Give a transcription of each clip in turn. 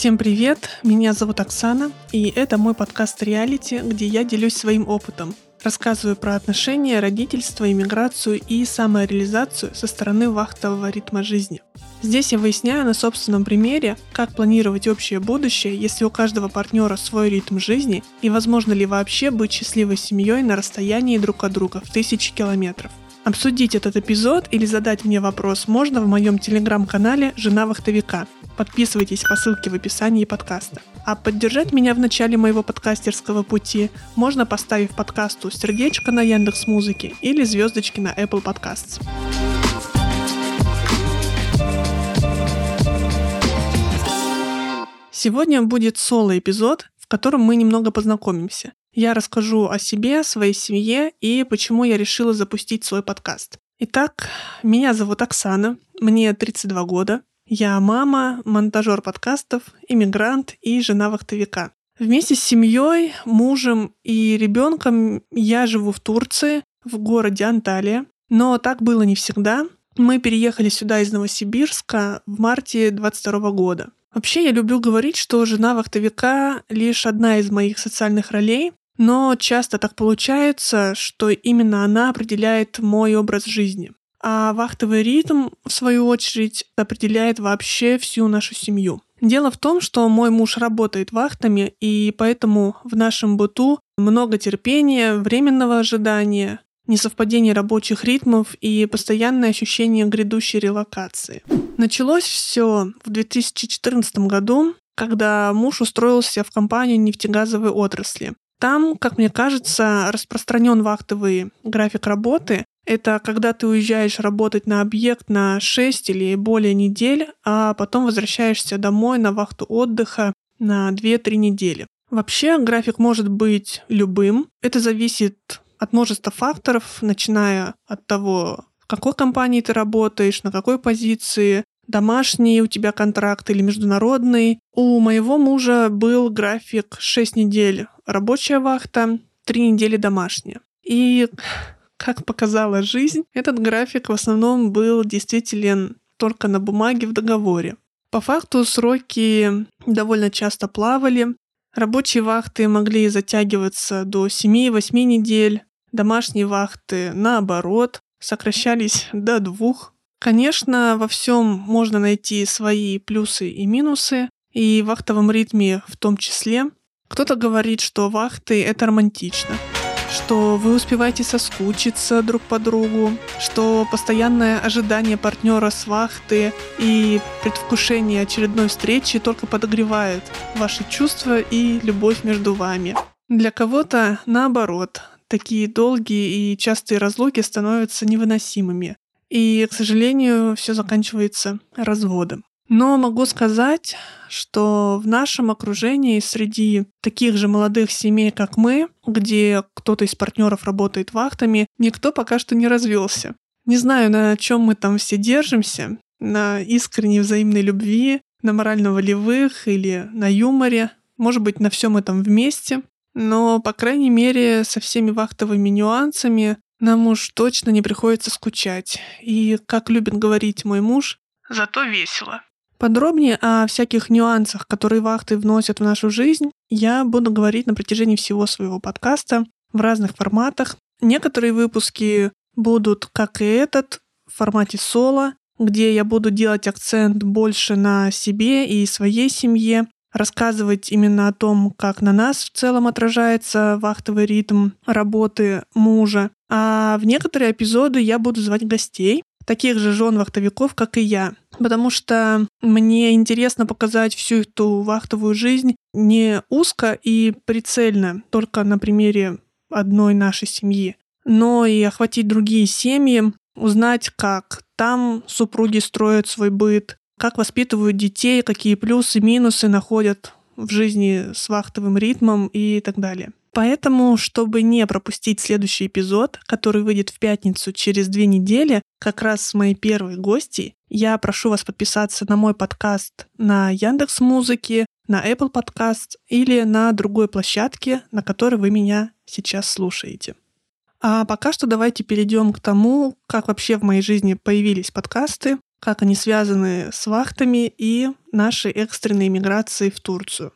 Всем привет, меня зовут Оксана, и это мой подкаст «Реалити», где я делюсь своим опытом. Рассказываю про отношения, родительство, иммиграцию и самореализацию со стороны вахтового ритма жизни. Здесь я выясняю на собственном примере, как планировать общее будущее, если у каждого партнера свой ритм жизни, и возможно ли вообще быть счастливой семьей на расстоянии друг от друга в тысячи километров. Обсудить этот эпизод или задать мне вопрос можно в моем телеграм-канале «Жена вахтовика». Подписывайтесь по ссылке в описании подкаста. А поддержать меня в начале моего подкастерского пути можно, поставив подкасту сердечко на Яндекс Музыке или звездочки на Apple Podcasts. Сегодня будет соло-эпизод, в котором мы немного познакомимся. Я расскажу о себе, своей семье и почему я решила запустить свой подкаст. Итак, меня зовут Оксана, мне 32 года. Я мама, монтажер подкастов, иммигрант и жена вахтовика. Вместе с семьей, мужем и ребенком я живу в Турции, в городе Анталия. Но так было не всегда. Мы переехали сюда из Новосибирска в марте 22 года. Вообще я люблю говорить, что жена вахтовика лишь одна из моих социальных ролей, но часто так получается, что именно она определяет мой образ жизни. А вахтовый ритм, в свою очередь, определяет вообще всю нашу семью. Дело в том, что мой муж работает вахтами, и поэтому в нашем быту много терпения, временного ожидания, несовпадение рабочих ритмов и постоянное ощущение грядущей релокации. Началось все в 2014 году, когда муж устроился в компанию нефтегазовой отрасли. Там, как мне кажется, распространен вахтовый график работы. Это когда ты уезжаешь работать на объект на 6 или более недель, а потом возвращаешься домой на вахту отдыха на 2-3 недели. Вообще график может быть любым. Это зависит от множества факторов, начиная от того, в какой компании ты работаешь, на какой позиции, домашний у тебя контракт или международный. У моего мужа был график 6 недель рабочая вахта, 3 недели домашняя. И как показала жизнь, этот график в основном был действителен только на бумаге в договоре. По факту сроки довольно часто плавали. Рабочие вахты могли затягиваться до 7-8 недель, домашние вахты, наоборот, сокращались до двух Конечно, во всем можно найти свои плюсы и минусы, и в вахтовом ритме в том числе. Кто-то говорит, что вахты — это романтично, что вы успеваете соскучиться друг по другу, что постоянное ожидание партнера с вахты и предвкушение очередной встречи только подогревает ваши чувства и любовь между вами. Для кого-то наоборот, такие долгие и частые разлуки становятся невыносимыми. И, к сожалению, все заканчивается разводом. Но могу сказать, что в нашем окружении среди таких же молодых семей, как мы, где кто-то из партнеров работает вахтами, никто пока что не развелся. Не знаю, на чем мы там все держимся, на искренней взаимной любви, на морально-волевых или на юморе, может быть, на всем этом вместе. Но, по крайней мере, со всеми вахтовыми нюансами нам уж точно не приходится скучать. И, как любит говорить мой муж, зато весело. Подробнее о всяких нюансах, которые вахты вносят в нашу жизнь, я буду говорить на протяжении всего своего подкаста в разных форматах. Некоторые выпуски будут, как и этот, в формате соло, где я буду делать акцент больше на себе и своей семье, рассказывать именно о том, как на нас в целом отражается вахтовый ритм работы мужа. А в некоторые эпизоды я буду звать гостей, таких же жен вахтовиков, как и я. Потому что мне интересно показать всю эту вахтовую жизнь не узко и прицельно, только на примере одной нашей семьи, но и охватить другие семьи, узнать, как там супруги строят свой быт, как воспитывают детей, какие плюсы, минусы находят в жизни с вахтовым ритмом и так далее. Поэтому, чтобы не пропустить следующий эпизод, который выйдет в пятницу через две недели, как раз с моей первой гостьей, я прошу вас подписаться на мой подкаст на Яндекс Музыке, на Apple Podcast или на другой площадке, на которой вы меня сейчас слушаете. А пока что давайте перейдем к тому, как вообще в моей жизни появились подкасты. Как они связаны с вахтами и нашей экстренной миграцией в Турцию.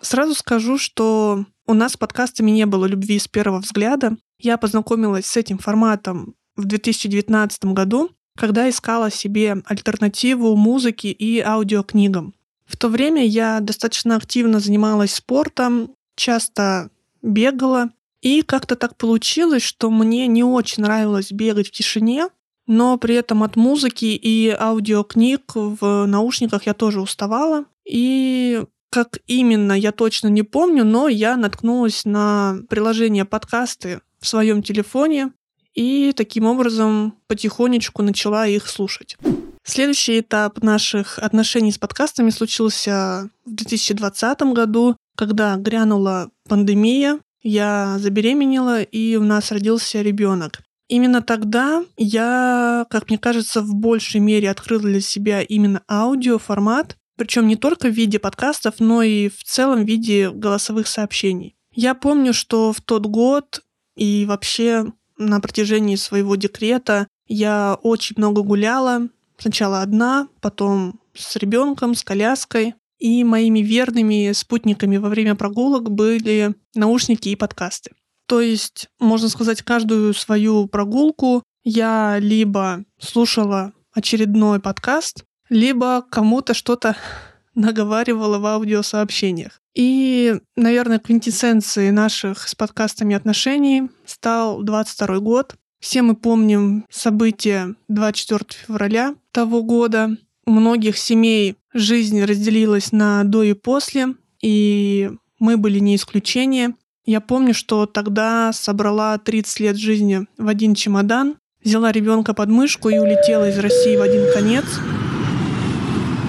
Сразу скажу, что у нас с подкастами не было любви с первого взгляда. Я познакомилась с этим форматом в 2019 году, когда искала себе альтернативу музыке и аудиокнигам. В то время я достаточно активно занималась спортом, часто бегала, и как-то так получилось, что мне не очень нравилось бегать в тишине, но при этом от музыки и аудиокниг в наушниках я тоже уставала. И как именно, я точно не помню, но я наткнулась на приложение подкасты в своем телефоне и таким образом потихонечку начала их слушать. Следующий этап наших отношений с подкастами случился в 2020 году, когда грянула пандемия, я забеременела, и у нас родился ребенок. Именно тогда я, как мне кажется, в большей мере открыла для себя именно аудиоформат, причем не только в виде подкастов, но и в целом в виде голосовых сообщений. Я помню, что в тот год и вообще на протяжении своего декрета я очень много гуляла, Сначала одна, потом с ребенком, с коляской. И моими верными спутниками во время прогулок были наушники и подкасты. То есть, можно сказать, каждую свою прогулку я либо слушала очередной подкаст, либо кому-то что-то наговаривала в аудиосообщениях. И, наверное, квинтэссенцией наших с подкастами отношений стал 22 год, все мы помним события 24 февраля того года. Многих семей жизнь разделилась на до и после, и мы были не исключение. Я помню, что тогда собрала 30 лет жизни в один чемодан, взяла ребенка под мышку и улетела из России в один конец.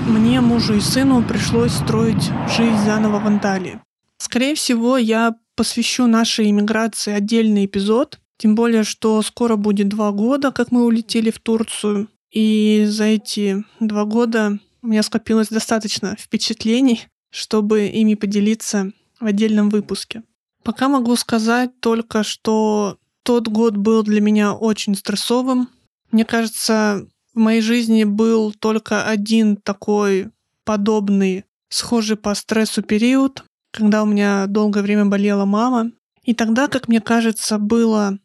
Мне, мужу и сыну пришлось строить жизнь заново в Анталии. Скорее всего, я посвящу нашей иммиграции отдельный эпизод, тем более, что скоро будет два года, как мы улетели в Турцию. И за эти два года у меня скопилось достаточно впечатлений, чтобы ими поделиться в отдельном выпуске. Пока могу сказать только, что тот год был для меня очень стрессовым. Мне кажется, в моей жизни был только один такой подобный, схожий по стрессу период, когда у меня долгое время болела мама. И тогда, как мне кажется, было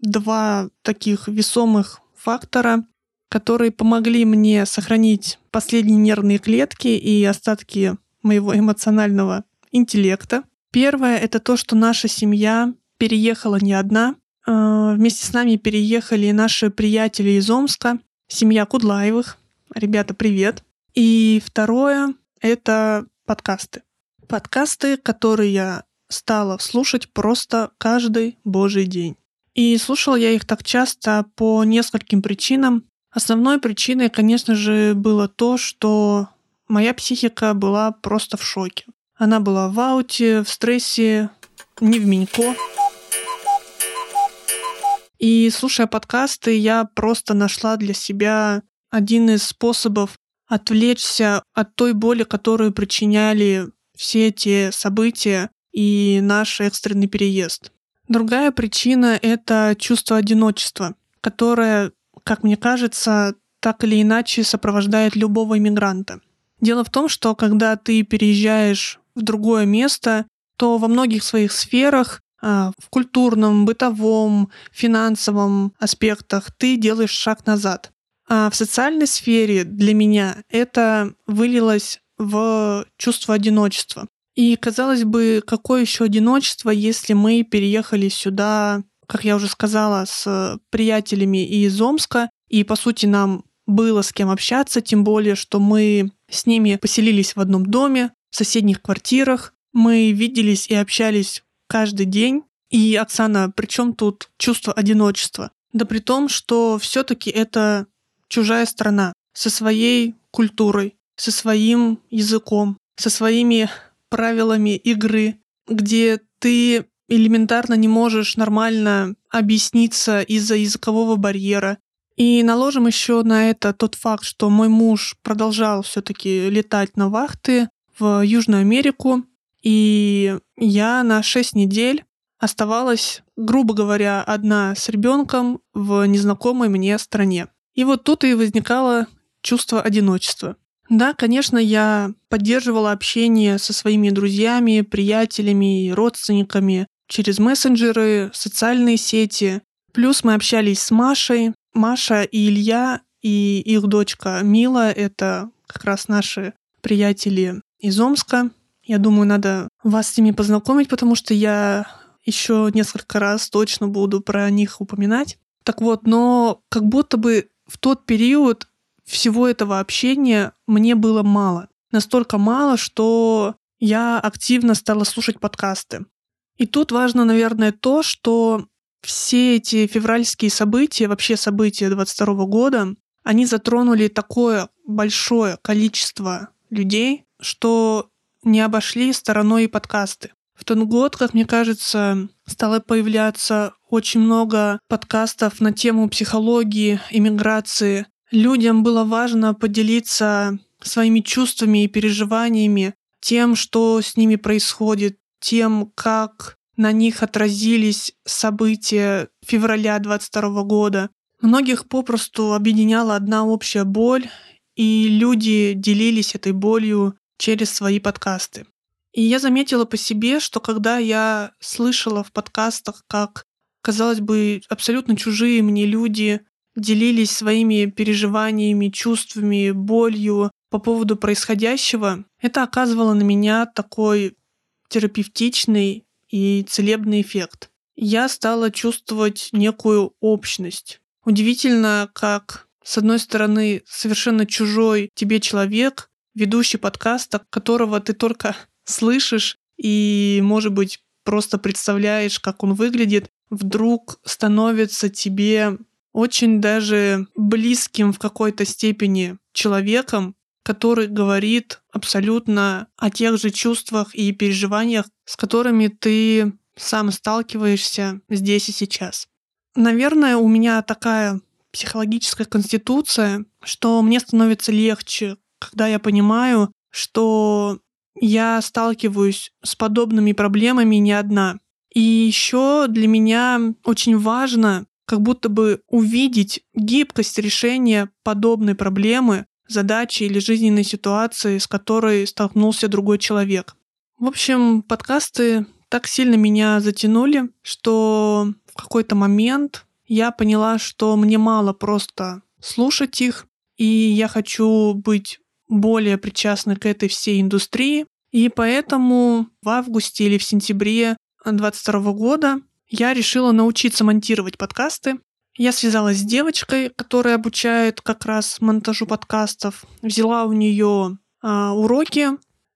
два таких весомых фактора, которые помогли мне сохранить последние нервные клетки и остатки моего эмоционального интеллекта. Первое — это то, что наша семья переехала не одна. А, вместе с нами переехали наши приятели из Омска, семья Кудлаевых. Ребята, привет. И второе — это подкасты. Подкасты, которые я стала слушать просто каждый божий день. И слушала я их так часто по нескольким причинам. Основной причиной, конечно же, было то, что моя психика была просто в шоке. Она была в ауте, в стрессе, не в менько. И слушая подкасты, я просто нашла для себя один из способов отвлечься от той боли, которую причиняли все эти события и наш экстренный переезд. Другая причина — это чувство одиночества, которое, как мне кажется, так или иначе сопровождает любого иммигранта. Дело в том, что когда ты переезжаешь в другое место, то во многих своих сферах, а, в культурном, бытовом, финансовом аспектах ты делаешь шаг назад. А в социальной сфере для меня это вылилось в чувство одиночества. И, казалось бы, какое еще одиночество, если мы переехали сюда, как я уже сказала, с приятелями из Омска, и, по сути, нам было с кем общаться, тем более, что мы с ними поселились в одном доме, в соседних квартирах, мы виделись и общались каждый день. И, Оксана, при чем тут чувство одиночества? Да при том, что все-таки это чужая страна со своей культурой, со своим языком, со своими правилами игры, где ты элементарно не можешь нормально объясниться из-за языкового барьера. И наложим еще на это тот факт, что мой муж продолжал все-таки летать на вахты в Южную Америку, и я на 6 недель оставалась, грубо говоря, одна с ребенком в незнакомой мне стране. И вот тут и возникало чувство одиночества. Да, конечно, я поддерживала общение со своими друзьями, приятелями родственниками через мессенджеры, социальные сети. Плюс мы общались с Машей. Маша и Илья и их дочка Мила — это как раз наши приятели из Омска. Я думаю, надо вас с ними познакомить, потому что я еще несколько раз точно буду про них упоминать. Так вот, но как будто бы в тот период всего этого общения мне было мало. Настолько мало, что я активно стала слушать подкасты. И тут важно, наверное, то, что все эти февральские события, вообще события 22 года, они затронули такое большое количество людей, что не обошли стороной и подкасты. В тот год, как мне кажется, стало появляться очень много подкастов на тему психологии, иммиграции. Людям было важно поделиться своими чувствами и переживаниями, тем, что с ними происходит, тем, как на них отразились события февраля 22 года. Многих попросту объединяла одна общая боль, и люди делились этой болью через свои подкасты. И я заметила по себе, что когда я слышала в подкастах, как, казалось бы, абсолютно чужие мне люди делились своими переживаниями, чувствами, болью по поводу происходящего, это оказывало на меня такой терапевтичный и целебный эффект. Я стала чувствовать некую общность. Удивительно, как, с одной стороны, совершенно чужой тебе человек, ведущий подкаста, которого ты только слышишь и, может быть, просто представляешь, как он выглядит, вдруг становится тебе очень даже близким в какой-то степени человеком, который говорит абсолютно о тех же чувствах и переживаниях, с которыми ты сам сталкиваешься здесь и сейчас. Наверное, у меня такая психологическая конституция, что мне становится легче, когда я понимаю, что я сталкиваюсь с подобными проблемами не одна. И еще для меня очень важно как будто бы увидеть гибкость решения подобной проблемы, задачи или жизненной ситуации, с которой столкнулся другой человек. В общем, подкасты так сильно меня затянули, что в какой-то момент я поняла, что мне мало просто слушать их, и я хочу быть более причастны к этой всей индустрии. И поэтому в августе или в сентябре 2022 года я решила научиться монтировать подкасты. Я связалась с девочкой, которая обучает как раз монтажу подкастов, взяла у нее а, уроки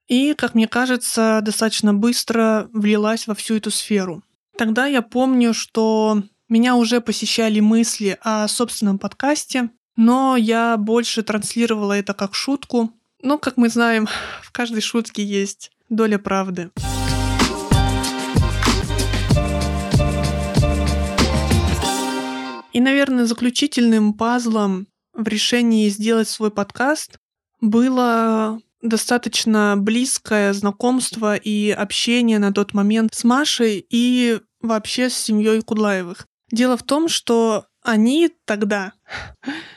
и, как мне кажется, достаточно быстро влилась во всю эту сферу. Тогда я помню, что меня уже посещали мысли о собственном подкасте, но я больше транслировала это как шутку. Но, как мы знаем, в каждой шутке есть доля правды. И, наверное, заключительным пазлом в решении сделать свой подкаст было достаточно близкое знакомство и общение на тот момент с Машей и вообще с семьей Кудлаевых. Дело в том, что они тогда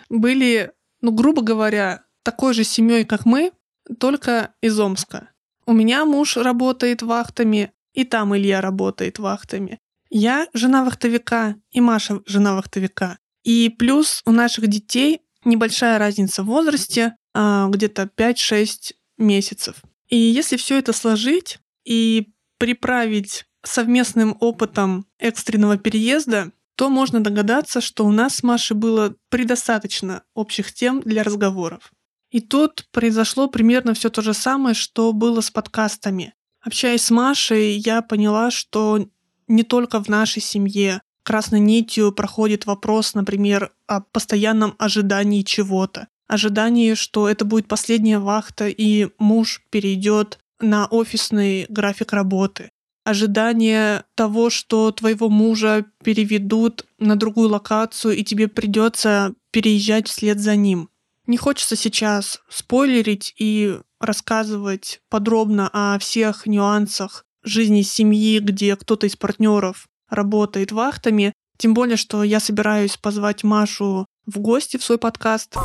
были, ну, грубо говоря, такой же семьей, как мы, только из Омска. У меня муж работает вахтами, и там Илья работает вахтами. Я жена вахтовика, и Маша жена вахтовика. И плюс у наших детей небольшая разница в возрасте, а, где-то 5-6 месяцев. И если все это сложить и приправить совместным опытом экстренного переезда, то можно догадаться, что у нас с Машей было предостаточно общих тем для разговоров. И тут произошло примерно все то же самое, что было с подкастами. Общаясь с Машей, я поняла, что не только в нашей семье красной нитью проходит вопрос, например, о постоянном ожидании чего-то. Ожидании, что это будет последняя вахта, и муж перейдет на офисный график работы. Ожидание того, что твоего мужа переведут на другую локацию, и тебе придется переезжать вслед за ним. Не хочется сейчас спойлерить и рассказывать подробно о всех нюансах жизни семьи, где кто-то из партнеров работает вахтами. Тем более, что я собираюсь позвать Машу в гости в свой подкаст.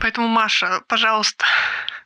Поэтому, Маша, пожалуйста,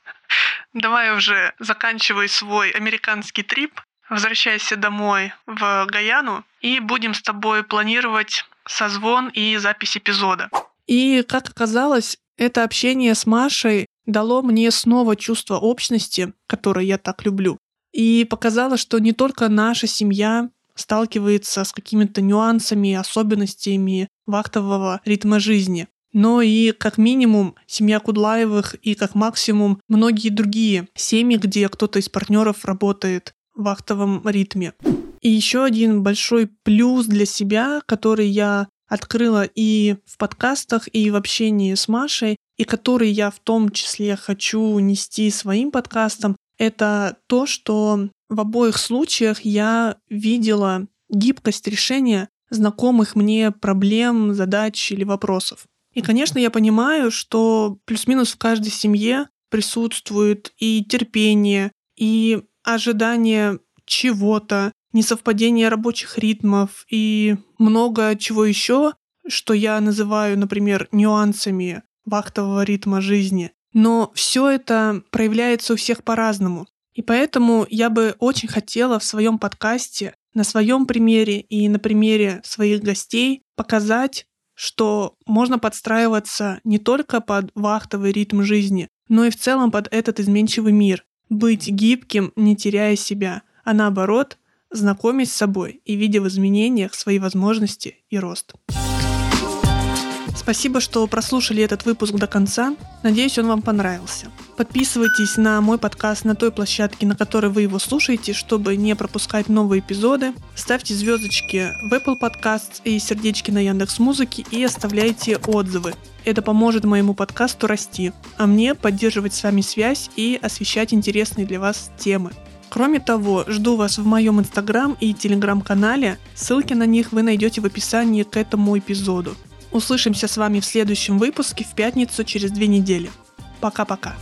давай уже заканчивай свой американский трип, возвращайся домой в Гаяну, и будем с тобой планировать созвон и запись эпизода. И, как оказалось, это общение с Машей дало мне снова чувство общности, которое я так люблю. И показало, что не только наша семья сталкивается с какими-то нюансами, особенностями вахтового ритма жизни, но и как минимум семья Кудлаевых и как максимум многие другие семьи, где кто-то из партнеров работает в вахтовом ритме. И еще один большой плюс для себя, который я открыла и в подкастах, и в общении с Машей, и который я в том числе хочу нести своим подкастом, это то, что в обоих случаях я видела гибкость решения знакомых мне проблем, задач или вопросов. И, конечно, я понимаю, что плюс-минус в каждой семье присутствует и терпение, и ожидание чего-то, несовпадение рабочих ритмов и много чего еще, что я называю, например, нюансами вахтового ритма жизни. Но все это проявляется у всех по-разному. И поэтому я бы очень хотела в своем подкасте, на своем примере и на примере своих гостей показать, что можно подстраиваться не только под вахтовый ритм жизни, но и в целом под этот изменчивый мир. Быть гибким, не теряя себя, а наоборот, знакомясь с собой и видя в изменениях свои возможности и рост. Спасибо, что прослушали этот выпуск до конца. Надеюсь, он вам понравился. Подписывайтесь на мой подкаст на той площадке, на которой вы его слушаете, чтобы не пропускать новые эпизоды. Ставьте звездочки в Apple Podcasts и сердечки на Яндекс Музыке и оставляйте отзывы. Это поможет моему подкасту расти, а мне поддерживать с вами связь и освещать интересные для вас темы. Кроме того, жду вас в моем инстаграм и телеграм-канале. Ссылки на них вы найдете в описании к этому эпизоду. Услышимся с вами в следующем выпуске в пятницу через две недели. Пока-пока.